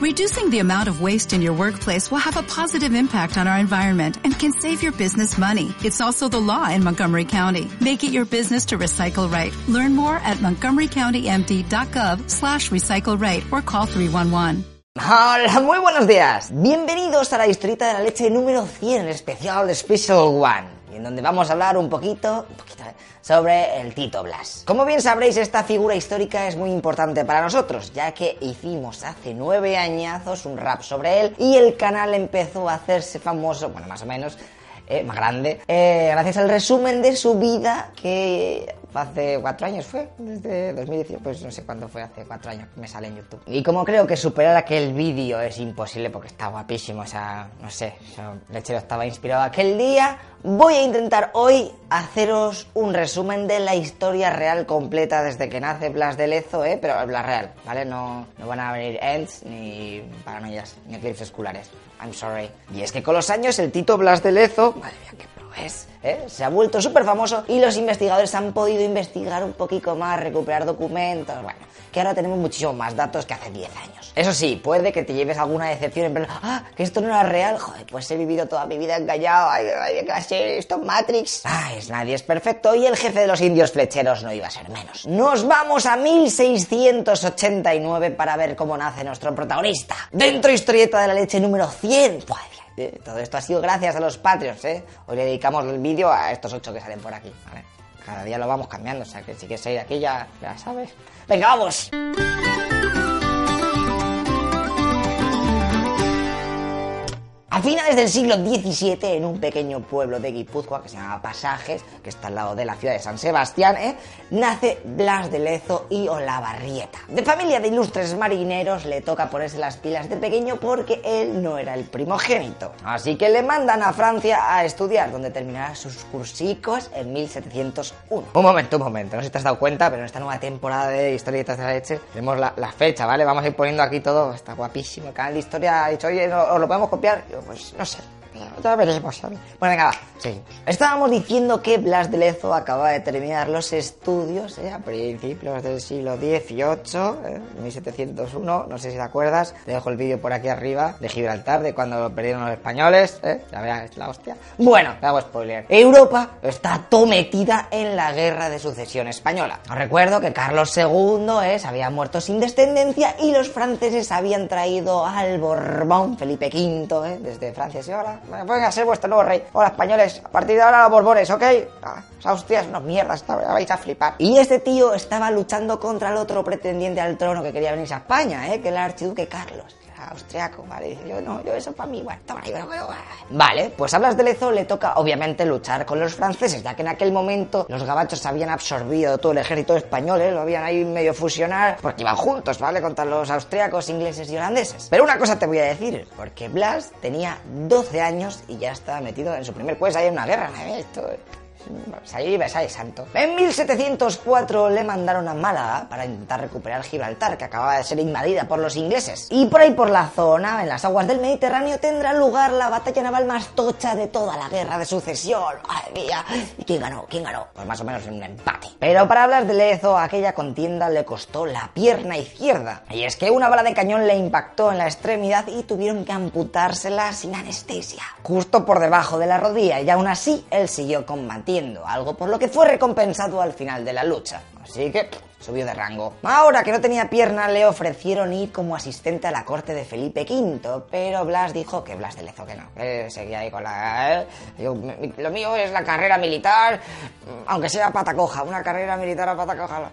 Reducing the amount of waste in your workplace will have a positive impact on our environment and can save your business money. It's also the law in Montgomery County. Make it your business to recycle right. Learn more at montgomerycountymd.gov slash recycle right or call 311. Hola, muy buenos días. Bienvenidos a la historieta de la leche número 100, especial Special One, donde vamos a hablar un poquito, un poquito eh, sobre el Tito Blas. Como bien sabréis, esta figura histórica es muy importante para nosotros, ya que hicimos hace nueve añazos un rap sobre él y el canal empezó a hacerse famoso, bueno, más o menos, eh, más grande, eh, gracias al resumen de su vida que hace cuatro años fue, desde 2018, pues no sé cuándo fue, hace cuatro años que me sale en YouTube. Y como creo que superar aquel vídeo es imposible porque está guapísimo, o sea, no sé, o Lechero estaba inspirado aquel día, voy a intentar hoy haceros un resumen de la historia real completa desde que nace Blas de Lezo, ¿eh? pero Blas real, ¿vale? No, no van a venir ends, ni paranoias, ni eclipses escolares. I'm sorry. Y es que con los años el Tito Blas de Lezo, madre pro es, ¿eh? se ha vuelto súper famoso y los investigadores han podido investigar un poquito más, recuperar documentos, bueno, que ahora tenemos muchísimos más datos que hace 10 años. Eso sí, puede que te lleves alguna decepción en plan, ah, que esto no era real, joder, pues he vivido toda mi vida engañado, ay, ay, ¿qué va a ser esto Matrix? Ay, es, nadie es perfecto y el jefe de los indios flecheros no iba a ser menos. Nos vamos a 1689 para ver cómo nace nuestro protagonista. Dentro historieta de la leche número 100. Joder, todo esto ha sido gracias a los Patreons, ¿eh? Hoy le dedicamos el vídeo a estos ocho que salen por aquí. Cada día lo vamos cambiando, o sea que si quieres ir aquí ya, ya sabes. ¡Venga, vamos! A finales del siglo XVII, en un pequeño pueblo de Guipúzcoa que se llama Pasajes, que está al lado de la ciudad de San Sebastián, ¿eh? nace Blas de Lezo y Olavarrieta. De familia de ilustres marineros, le toca ponerse las pilas de pequeño porque él no era el primogénito. Así que le mandan a Francia a estudiar, donde terminará sus cursicos en 1701. Un momento, un momento, no sé si te has dado cuenta, pero en esta nueva temporada de Historietas de la Leche tenemos la, la fecha, ¿vale? Vamos a ir poniendo aquí todo, está guapísimo. El canal de historia ha dicho, oye, ¿no- ¿os lo podemos copiar? Pues no sé. Ya. Bueno, venga, va, seguimos. Estábamos diciendo que Blas de Lezo acaba de terminar los estudios ¿eh? a principios del siglo XVIII, ¿eh? 1701, no sé si te acuerdas, te dejo el vídeo por aquí arriba, de Gibraltar, de cuando lo perdieron los españoles, ¿eh? la verdad es la hostia. Bueno, te hago spoiler. Europa está todo metida en la guerra de sucesión española. Os recuerdo que Carlos II ¿eh? se había muerto sin descendencia y los franceses habían traído al Borbón Felipe V ¿eh? desde Francia. Y ahora, venga a ser vuestro nuevo rey. Hola, españoles, a partir de ahora los Borbones, ¿ok? Ah, los Austrias, unos mierdas, vais a flipar. Y este tío estaba luchando contra el otro pretendiente al trono que quería venirse a España, ¿eh? que era el archiduque Carlos. Austriaco, ¿vale? Yo no, yo eso para mí, bueno, toma, yo. Vale, pues a Blas de Lezo le toca obviamente luchar con los franceses, ya que en aquel momento los gabachos habían absorbido todo el ejército español, ¿eh? lo habían ahí medio fusionar, porque iban juntos, ¿vale? Contra los austriacos, ingleses y holandeses. Pero una cosa te voy a decir, porque Blas tenía 12 años y ya estaba metido en su primer pues ahí en una guerra, ¿eh? Esto... Ahí Versailles santo. En 1704 le mandaron a Málaga para intentar recuperar Gibraltar, que acababa de ser invadida por los ingleses. Y por ahí por la zona, en las aguas del Mediterráneo, tendrá lugar la batalla naval más tocha de toda la guerra de sucesión. ¡Madre mía! ¿Y quién ganó? ¿Quién ganó? Pues más o menos en un empate. Pero para hablar de Lezo, aquella contienda le costó la pierna izquierda. Y es que una bala de cañón le impactó en la extremidad y tuvieron que amputársela sin anestesia. Justo por debajo de la rodilla, y aún así él siguió combatiendo, algo por lo que fue recompensado al final de la lucha. Así que subió de rango. Ahora que no tenía pierna, le ofrecieron ir como asistente a la corte de Felipe V, pero Blas dijo que Blas de Lezo que no, seguía ahí con la... ¿eh? Lo mío es la carrera militar, aunque sea pata coja, una carrera militar a pata coja.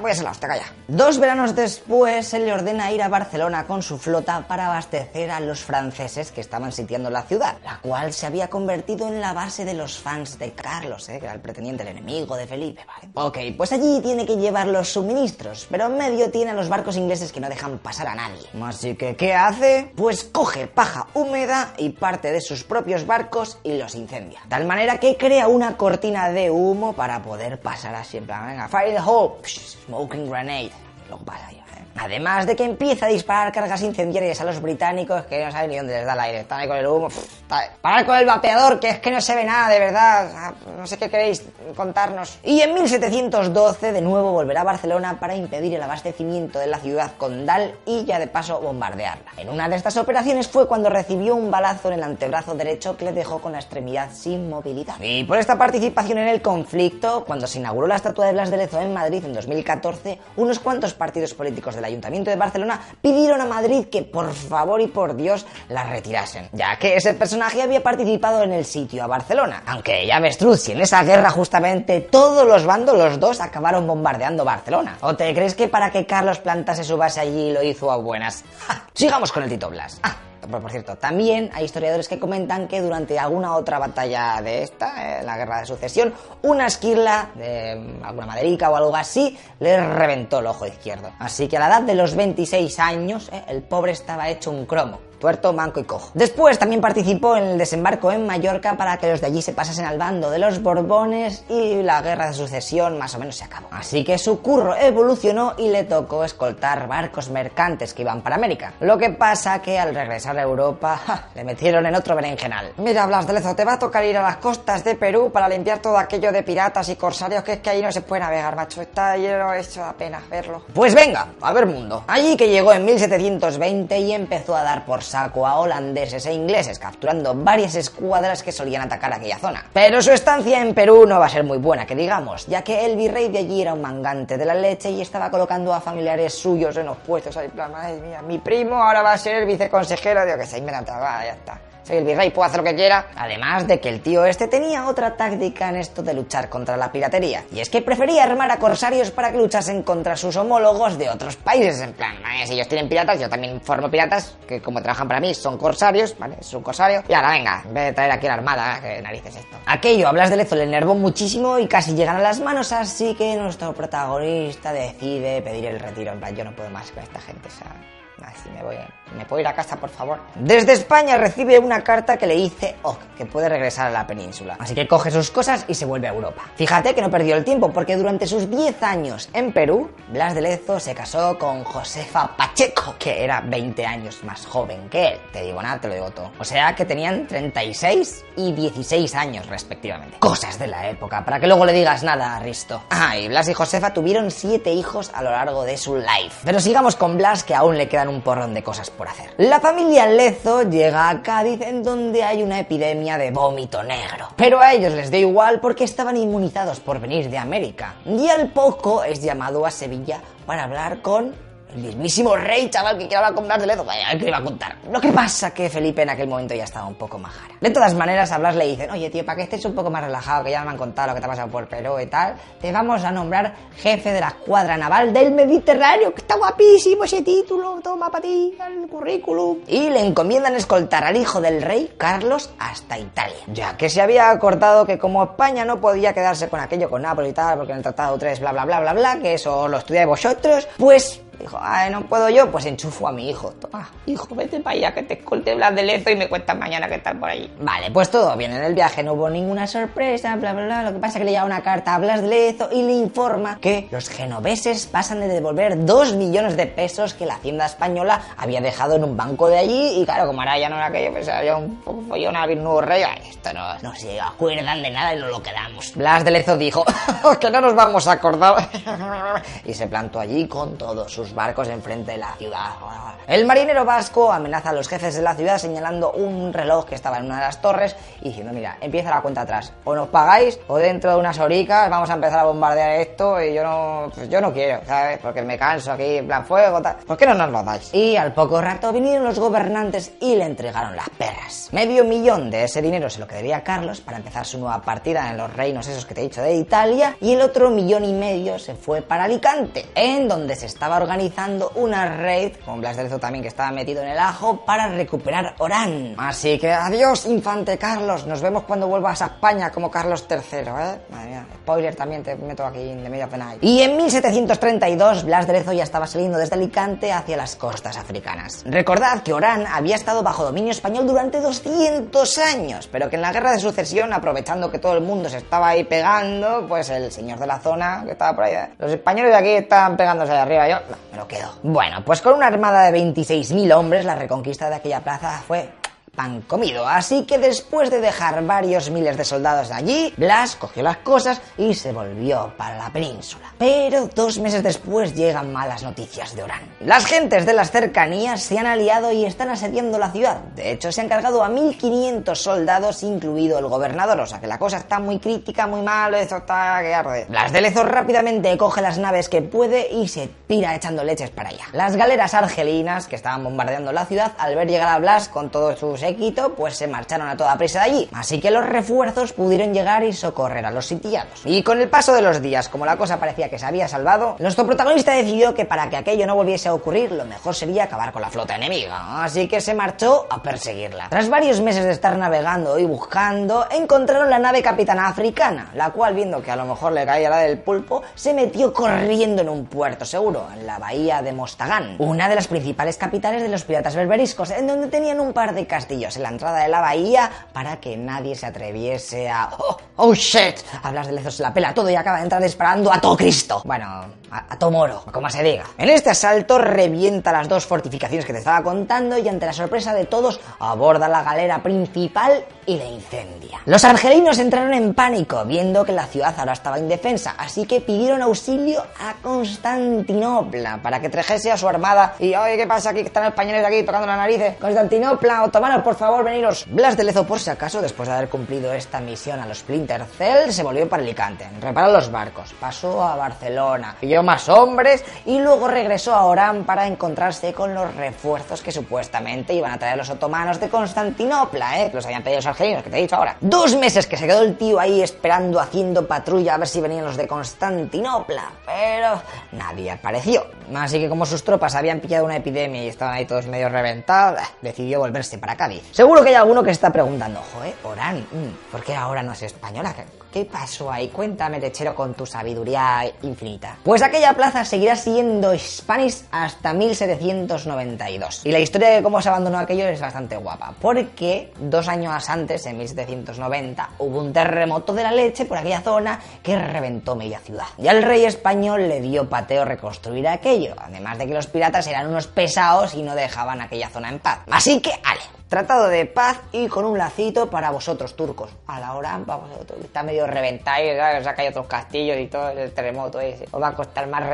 Voy a ser la hostia, calla. Dos veranos después se le ordena ir a Barcelona con su flota para abastecer a los franceses que estaban sitiando la ciudad, la cual se había convertido en la base de los fans de Carlos, ¿eh? que era el pretendiente, el enemigo de Felipe, ¿vale? Ok, pues allí tiene que llevar los suministros, pero en medio tiene a los barcos ingleses que no dejan pasar a nadie. Así que, ¿qué hace? Pues coge paja húmeda y parte de sus propios barcos y los incendia. Tal manera que crea una cortina de humo para poder pasar así en plan, venga, fire the Psh, smoking grenade. Lo pasa ya, ¿eh? Además de que empieza a disparar cargas incendiarias a los británicos que no saben ni dónde les da el aire. Están ahí con el humo. Parar con el vapeador, que es que no se ve nada, de verdad. No sé qué queréis contarnos. Y en 1712 de nuevo volverá a Barcelona para impedir el abastecimiento de la ciudad condal y ya de paso bombardearla. En una de estas operaciones fue cuando recibió un balazo en el antebrazo derecho que le dejó con la extremidad sin movilidad. Y por esta participación en el conflicto, cuando se inauguró la estatua de Blas de Lezo en Madrid en 2014, unos cuantos partidos políticos del Ayuntamiento de Barcelona pidieron a Madrid que por favor y por Dios la retirasen, ya que ese personaje había participado en el sitio a Barcelona. Aunque ya ves, si en esa guerra justamente todos los bandos, los dos, acabaron bombardeando Barcelona. ¿O te crees que para que Carlos plantase su base allí lo hizo a buenas? Sigamos con el Tito Blas. Ah, por cierto, también hay historiadores que comentan que durante alguna otra batalla de esta, eh, la guerra de sucesión, una esquirla de mm, alguna maderica o algo así le reventó el ojo izquierdo. Así que a la edad de los 26 años, eh, el pobre estaba hecho un cromo tuerto, manco y cojo. Después también participó en el desembarco en Mallorca para que los de allí se pasasen al bando de los Borbones y la guerra de sucesión más o menos se acabó. Así que su curro evolucionó y le tocó escoltar barcos mercantes que iban para América. Lo que pasa que al regresar a Europa le metieron en otro berenjenal. Mira, Blas de Lezo, te va a tocar ir a las costas de Perú para limpiar todo aquello de piratas y corsarios que es que ahí no se puede navegar, macho. Está lleno hecho apenas verlo. Pues venga, a ver mundo. Allí que llegó en 1720 y empezó a dar por saco a holandeses e ingleses, capturando varias escuadras que solían atacar aquella zona. Pero su estancia en Perú no va a ser muy buena, que digamos, ya que el virrey de allí era un mangante de la leche y estaba colocando a familiares suyos en los puestos. Ahí, madre mía, mi primo ahora va a ser el viceconsejero, digo que se me ya está soy el virrey, puedo hacer lo que quiera. Además de que el tío este tenía otra táctica en esto de luchar contra la piratería. Y es que prefería armar a corsarios para que luchasen contra sus homólogos de otros países. En plan, si ellos tienen piratas, yo también formo piratas, que como trabajan para mí son corsarios, ¿vale? Es un corsario. Y ahora venga, en vez de traer aquí la armada, que narices esto. Aquello, hablas de Lezo, le enervó muchísimo y casi llegan a las manos, así que nuestro protagonista decide pedir el retiro. En plan, yo no puedo más con esta gente, o sea... Así me voy, me puedo ir a casa, por favor. Desde España recibe una carta que le dice oh, que puede regresar a la península. Así que coge sus cosas y se vuelve a Europa. Fíjate que no perdió el tiempo, porque durante sus 10 años en Perú, Blas de Lezo se casó con Josefa Pacheco, que era 20 años más joven que él. Te digo nada, te lo digo todo. O sea que tenían 36 y 16 años respectivamente. Cosas de la época, para que luego le digas nada a Risto. Ah, y Blas y Josefa tuvieron 7 hijos a lo largo de su life. Pero sigamos con Blas, que aún le quedan un porrón de cosas por hacer. La familia Lezo llega a Cádiz en donde hay una epidemia de vómito negro. Pero a ellos les da igual porque estaban inmunizados por venir de América. Y al poco es llamado a Sevilla para hablar con el mismísimo rey, chaval, que quiere hablar con Blas de Lezo. Vaya, ¿qué iba a contar? Lo que pasa que Felipe en aquel momento ya estaba un poco majara. De todas maneras, a Blas le dicen, oye, tío, para que estés un poco más relajado, que ya me han contado lo que te ha pasado por Perú y tal, te vamos a nombrar jefe de la escuadra naval del Mediterráneo, que está guapísimo ese título, toma para ti el currículum. Y le encomiendan escoltar al hijo del rey, Carlos, hasta Italia. Ya que se había acordado que como España no podía quedarse con aquello con Nápoles y tal, porque en el Tratado 3, bla, bla, bla, bla, bla, que eso lo estudiáis vosotros, pues Dijo, ay, no puedo yo, pues enchufo a mi hijo. Toma, hijo, vete para allá que te escolte Blas de Lezo y me cuentas mañana que estás por allí. Vale, pues todo bien en el viaje, no hubo ninguna sorpresa, bla, bla, bla. Lo que pasa es que le llega una carta a Blas de Lezo y le informa que los genoveses pasan de devolver dos millones de pesos que la hacienda española había dejado en un banco de allí y claro, como ahora ya no era aquello, pues había un poco follón a nuevo rey. esto no, no se acuerdan de nada y no lo quedamos. Blas de Lezo dijo, que no nos vamos a acordar. y se plantó allí con todos sus barcos enfrente de la ciudad. El marinero vasco amenaza a los jefes de la ciudad señalando un reloj que estaba en una de las torres y diciendo, mira, empieza la cuenta atrás. O nos pagáis o dentro de unas horicas vamos a empezar a bombardear esto y yo no, pues yo no quiero, ¿sabes? Porque me canso aquí en plan fuego, tal. ¿Por qué no nos lo dais? Y al poco rato vinieron los gobernantes y le entregaron las perras. Medio millón de ese dinero se lo quedaría Carlos para empezar su nueva partida en los reinos esos que te he dicho de Italia y el otro millón y medio se fue para Alicante, en donde se estaba organizando una raid con Blas de Lezo también que estaba metido en el ajo para recuperar Orán. Así que adiós, infante Carlos. Nos vemos cuando vuelvas a España como Carlos III, ¿eh? Madre mía, spoiler también te meto aquí de medio penal. Y en 1732 Blas de Lezo ya estaba saliendo desde Alicante hacia las costas africanas. Recordad que Orán había estado bajo dominio español durante 200 años, pero que en la guerra de sucesión, aprovechando que todo el mundo se estaba ahí pegando, pues el señor de la zona que estaba por ahí, ¿eh? los españoles de aquí estaban pegándose de arriba, yo me lo quedo. Bueno, pues con una armada de 26.000 hombres, la reconquista de aquella plaza fue pan comido. Así que después de dejar varios miles de soldados allí, Blas cogió las cosas y se volvió para la península. Pero dos meses después llegan malas noticias de Orán. Las gentes de las cercanías se han aliado y están asediando la ciudad. De hecho, se han cargado a 1500 soldados, incluido el gobernador. O sea que la cosa está muy crítica, muy mal, eso está. Blas de Lezo rápidamente coge las naves que puede y se pira echando leches para allá. Las galeras argelinas que estaban bombardeando la ciudad, al ver llegar a Blas con todos sus Quito, pues se marcharon a toda prisa de allí. Así que los refuerzos pudieron llegar y socorrer a los sitiados. Y con el paso de los días, como la cosa parecía que se había salvado, nuestro protagonista decidió que para que aquello no volviese a ocurrir, lo mejor sería acabar con la flota enemiga. Así que se marchó a perseguirla. Tras varios meses de estar navegando y buscando, encontraron la nave capitana africana, la cual, viendo que a lo mejor le caía la del pulpo, se metió corriendo en un puerto seguro, en la bahía de Mostagán, una de las principales capitales de los piratas berberiscos, en donde tenían un par de castillos en la entrada de la bahía para que nadie se atreviese a... ¡Oh, oh shit! Hablas de lezos en la pela todo y acaba de entrar disparando a todo Cristo. Bueno, a, a todo moro, como se diga. En este asalto revienta las dos fortificaciones que te estaba contando y ante la sorpresa de todos aborda la galera principal y la incendia. Los argelinos entraron en pánico viendo que la ciudad ahora estaba indefensa, así que pidieron auxilio a Constantinopla para que trajese a su armada y oye, ¿qué pasa aquí? Que están los españoles aquí tocando la narices. Constantinopla, otomanos, por favor, veniros. Blas de Lezo, por si acaso, después de haber cumplido esta misión a los Splinter Cell, se volvió para Alicante, reparó los barcos, pasó a Barcelona, más hombres y luego regresó a Orán para encontrarse con los refuerzos que supuestamente iban a traer los otomanos de Constantinopla, ¿eh? Los habían pedido los argelinos, que te he dicho ahora. Dos meses que se quedó el tío ahí esperando, haciendo patrulla a ver si venían los de Constantinopla, pero nadie apareció. Así que como sus tropas habían pillado una epidemia y estaban ahí todos medio reventados, decidió volverse para Cádiz. Seguro que hay alguno que está preguntando, joder, Orán, mm, ¿por qué ahora no es española? ¿Qué, ¿Qué pasó ahí? Cuéntame, lechero, con tu sabiduría infinita. Pues aquella plaza seguirá siendo Spanish hasta 1792. Y la historia de cómo se abandonó aquello es bastante guapa, porque dos años antes, en 1790, hubo un terremoto de la leche por aquella zona que reventó media ciudad. Y al rey español le dio pateo reconstruir aquello, además de que los piratas eran unos pesados y no dejaban aquella zona en paz. Así que, ale, Tratado de paz y con un lacito para vosotros, turcos. A la hora, vamos, está medio reventado, ¿sabes? O hay otros castillos y todo el terremoto. Os va a costar más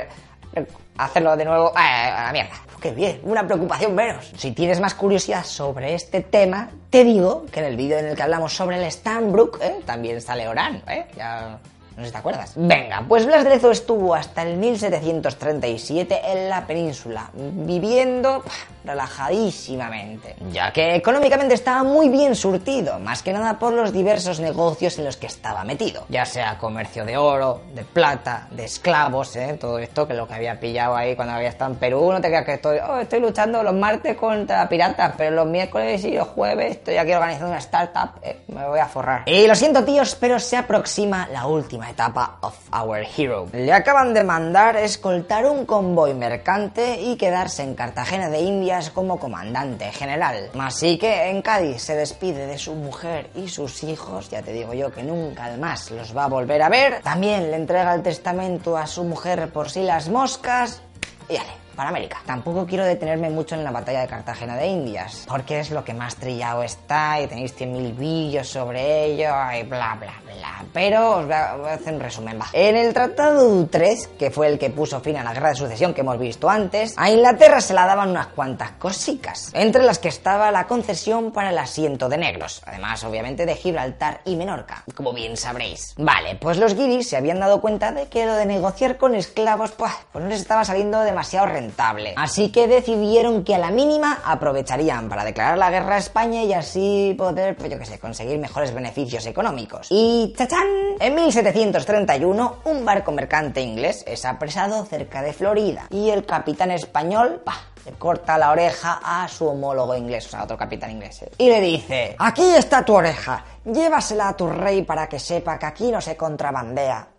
hacerlo de nuevo. ¡Ah, a la mierda! ¡Qué bien! Una preocupación menos. Si tienes más curiosidad sobre este tema, te digo que en el vídeo en el que hablamos sobre el Stanbrook, ¿eh? también sale Orán, ¿eh? Ya... No sé si te acuerdas. Venga, pues Blas de Lezo estuvo hasta el 1737 en la península, viviendo relajadísimamente, ya que económicamente estaba muy bien surtido, más que nada por los diversos negocios en los que estaba metido, ya sea comercio de oro, de plata, de esclavos, ¿eh? todo esto que lo que había pillado ahí cuando había estado en Perú, no te creas que estoy, oh, estoy luchando los martes contra piratas, pero los miércoles y los jueves estoy aquí organizando una startup, eh, me voy a forrar. Y lo siento tíos, pero se aproxima la última etapa of our hero. Le acaban de mandar escoltar un convoy mercante y quedarse en Cartagena de Indias como comandante general. Así que en Cádiz se despide de su mujer y sus hijos, ya te digo yo que nunca más los va a volver a ver. También le entrega el testamento a su mujer por si las moscas y ale para América. Tampoco quiero detenerme mucho en la batalla de Cartagena de Indias, porque es lo que más trillado está y tenéis 100.000 vídeos sobre ello y bla bla bla. Pero os voy a, hacer un resumen, va. En el Tratado de Utrecht, que fue el que puso fin a la guerra de sucesión que hemos visto antes, a Inglaterra se la daban unas cuantas cosicas, entre las que estaba la concesión para el asiento de negros, además obviamente de Gibraltar y Menorca, como bien sabréis. Vale, pues los guiris se habían dado cuenta de que lo de negociar con esclavos, pues, pues no les estaba saliendo demasiado rentable. Así que decidieron que a la mínima aprovecharían para declarar la guerra a España y así poder, pues yo que sé, conseguir mejores beneficios económicos. Y ¡chachán! En 1731, un barco mercante inglés es apresado cerca de Florida y el capitán español, pa, le corta la oreja a su homólogo inglés, o sea, otro capitán inglés. ¿eh? Y le dice, aquí está tu oreja, llévasela a tu rey para que sepa que aquí no se contrabandea.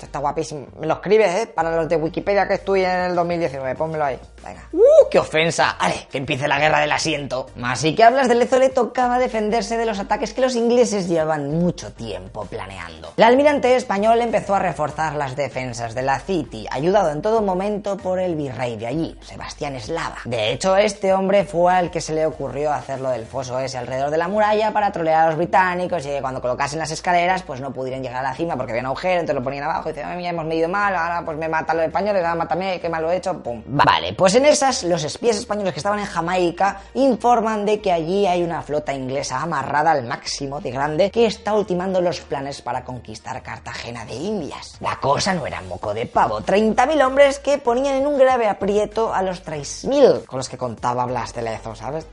Esto está guapísimo. Me lo escribes, ¿eh? Para los de Wikipedia que estoy en el 2019. Pónmelo ahí. Venga. ¡Uh! ¡Qué ofensa! ¡Ale! Que empiece la guerra del asiento. Así que hablas de Lezo le tocaba defenderse de los ataques que los ingleses llevaban mucho tiempo planeando. El almirante español empezó a reforzar las defensas de la City, ayudado en todo momento por el virrey de allí, Sebastián Eslava. De hecho, este hombre fue al que se le ocurrió hacerlo del foso ese alrededor de la muralla para trolear a los británicos y que cuando colocasen las escaleras pues no pudieran llegar a la cima porque había un agujero, entonces lo ponían abajo decían, ya hemos medido mal, ahora pues me matan los españoles, ahora mátame, qué mal lo he hecho, pum. Vale, pues en esas los espías españoles que estaban en Jamaica informan de que allí hay una flota inglesa amarrada al máximo de grande que está ultimando los planes para conquistar Cartagena de Indias. La cosa no era moco de pavo, 30.000 hombres que ponían en un grave aprieto a los 3.000 con los que contaba Blas de Lezo, ¿sabes?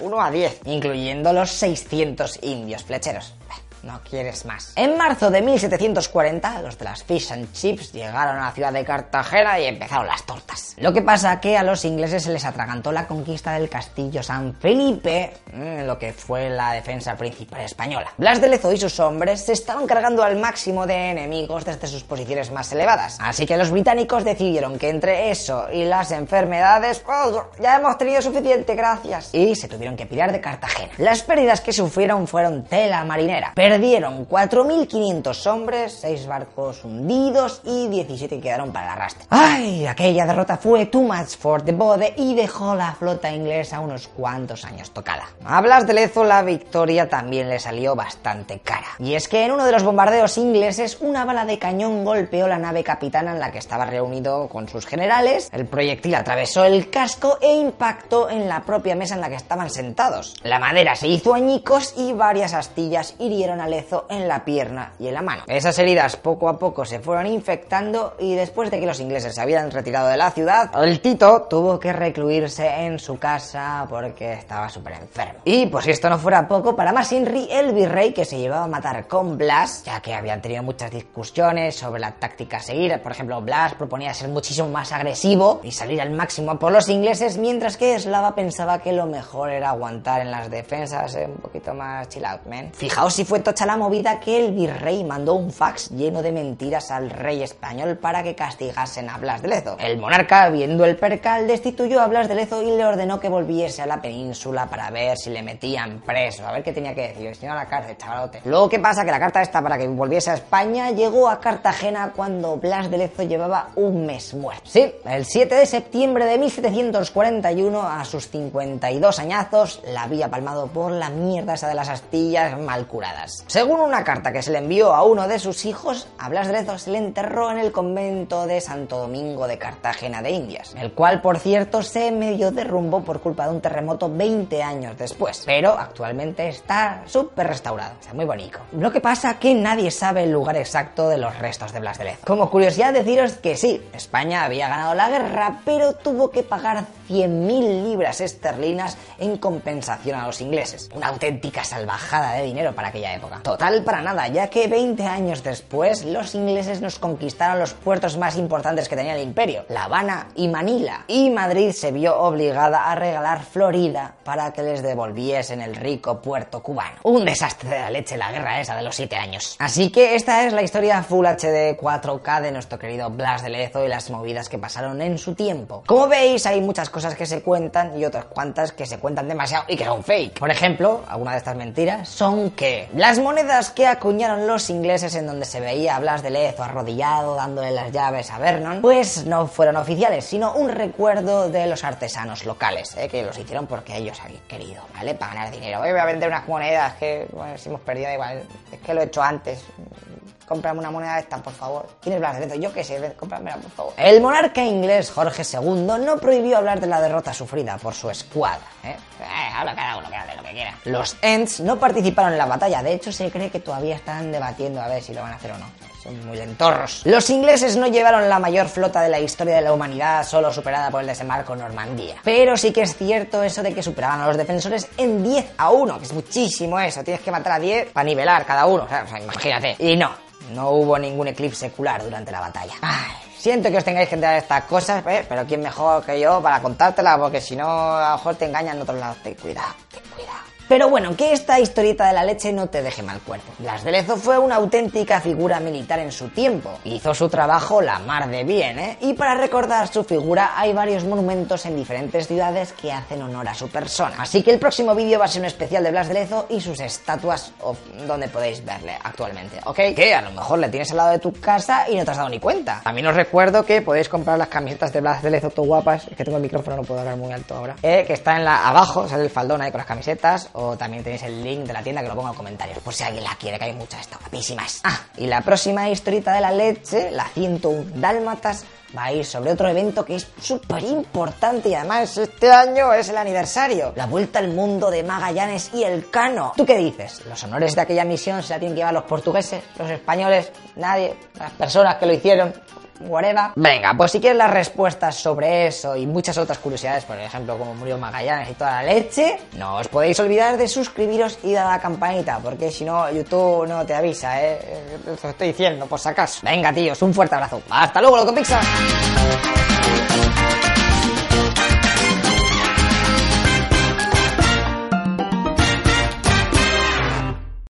1 a 10, incluyendo los 600 indios flecheros. No quieres más. En marzo de 1740, los de las Fish and Chips llegaron a la ciudad de Cartagena y empezaron las tortas. Lo que pasa que a los ingleses se les atragantó la conquista del castillo San Felipe, mm, lo que fue la defensa principal española. Blas de Lezo y sus hombres se estaban cargando al máximo de enemigos desde sus posiciones más elevadas. Así que los británicos decidieron que entre eso y las enfermedades, oh, ya hemos tenido suficiente, gracias. Y se tuvieron que pirar de Cartagena. Las pérdidas que sufrieron fueron tela marinera. Perdieron 4.500 hombres, 6 barcos hundidos y 17 quedaron para el arrastre. ¡Ay! Aquella derrota fue too much for the bode y dejó la flota inglesa unos cuantos años tocada. A Blas de Lezo la victoria también le salió bastante cara. Y es que en uno de los bombardeos ingleses una bala de cañón golpeó la nave capitana en la que estaba reunido con sus generales, el proyectil atravesó el casco e impactó en la propia mesa en la que estaban sentados. La madera se hizo añicos y varias astillas hirieron a Lezo en la pierna y en la mano. Esas heridas poco a poco se fueron infectando y después de que los ingleses se habían retirado de la ciudad, el Tito tuvo que recluirse en su casa porque estaba súper enfermo. Y pues si esto no fuera poco, para más Henry, el virrey que se llevaba a matar con Blas, ya que habían tenido muchas discusiones sobre la táctica a seguir, por ejemplo, Blas proponía ser muchísimo más agresivo y salir al máximo por los ingleses, mientras que Eslava pensaba que lo mejor era aguantar en las defensas, un poquito más chill out, man. Fijaos si fue tocha la movida que el virrey mandó un fax lleno de mentiras al rey español para que castigasen a Blas de Lezo. El monarca, viendo el percal, destituyó a Blas de Lezo y le ordenó que volviese a la península para ver si le metían preso, a ver qué tenía que decir. Si no, a la cárcel, chavalote. Luego, ¿qué pasa? Que la carta esta para que volviese a España llegó a Cartagena cuando Blas de Lezo llevaba un mes muerto. Sí, el 7 de septiembre de 1741, a sus 52 añazos, la había palmado por la mierda esa de las astillas mal curadas. Según una carta que se le envió a uno de sus hijos, a Blas de Lezo se le enterró en el convento de Santo Domingo de Cartagena de Indias, el cual, por cierto, se medio derrumbó por culpa de un terremoto 20 años después, pero actualmente está súper restaurado, está muy bonito. Lo que pasa que nadie sabe el lugar exacto de los restos de Blas de Lezo. Como curiosidad deciros que sí, España había ganado la guerra, pero tuvo que pagar 100.000 libras esterlinas en compensación a los ingleses. Una auténtica salvajada de dinero para aquella época. Total para nada, ya que 20 años después los ingleses nos conquistaron los puertos más importantes que tenía el imperio, La Habana y Manila, y Madrid se vio obligada a regalar Florida para que les devolviesen el rico puerto cubano. Un desastre de la leche la guerra esa de los 7 años. Así que esta es la historia Full HD 4K de nuestro querido Blas de Lezo y las movidas que pasaron en su tiempo. Como veis, hay muchas cosas que se cuentan y otras cuantas que se cuentan demasiado y que son fake. Por ejemplo, alguna de estas mentiras son que las monedas que acuñaron los ingleses en donde se veía Blas de Lezo arrodillado dándole las llaves a Vernon, pues no fueron oficiales, sino un recuerdo de los artesanos locales, ¿eh? que los hicieron porque ellos habían querido, ¿vale? Para ganar dinero. Voy a vender unas monedas que, bueno, si hemos perdido, igual, es que lo he hecho antes cómprame una moneda de esta, por favor. ¿Quién es Blas? Yo qué sé, cómpramela, por favor. El monarca inglés Jorge II no prohibió hablar de la derrota sufrida por su escuadra. ¿eh? Eh, habla cada uno que hable lo que quiera. Los Ents no participaron en la batalla, de hecho se cree que todavía están debatiendo a ver si lo van a hacer o no. Son muy lentorros. Los ingleses no llevaron la mayor flota de la historia de la humanidad, solo superada por el desembarco en Normandía. Pero sí que es cierto eso de que superaban a los defensores en 10 a 1, que es muchísimo eso. Tienes que matar a 10 para nivelar cada uno. O sea, imagínate. Y no, no hubo ningún eclipse secular durante la batalla. Ay, siento que os tengáis que enterar de estas cosas, ¿eh? pero quién mejor que yo para contártela, porque si no, a lo mejor te engañan en otros lados. Ten cuidado. Pero bueno, que esta historieta de la leche no te deje mal cuerpo. Blas de Lezo fue una auténtica figura militar en su tiempo. Hizo su trabajo la mar de bien, ¿eh? Y para recordar su figura hay varios monumentos en diferentes ciudades que hacen honor a su persona. Así que el próximo vídeo va a ser un especial de Blas de Lezo y sus estatuas donde podéis verle actualmente, ¿ok? Que a lo mejor le tienes al lado de tu casa y no te has dado ni cuenta. También os recuerdo que podéis comprar las camisetas de Blas de Lezo todo guapas, es que tengo el micrófono, no puedo hablar muy alto ahora, eh, que está en la abajo, sale el faldón ahí con las camisetas, o también tenéis el link de la tienda que lo pongo en comentarios, por si alguien la quiere, que hay muchas, está guapísimas. Ah, y la próxima historita de la leche, la 101 Dálmatas, va a ir sobre otro evento que es súper importante y además este año es el aniversario. La vuelta al mundo de Magallanes y el Cano. ¿Tú qué dices? ¿Los honores de aquella misión se la tienen que llevar los portugueses, los españoles, nadie, las personas que lo hicieron? Whatever. Venga, pues si quieres las respuestas sobre eso y muchas otras curiosidades, por ejemplo, cómo murió Magallanes y toda la leche, no os podéis olvidar de suscribiros y dar a la campanita, porque si no, YouTube no te avisa, ¿eh? Lo estoy diciendo, por si acaso. Venga, tíos, un fuerte abrazo. Hasta luego, loco Pixar.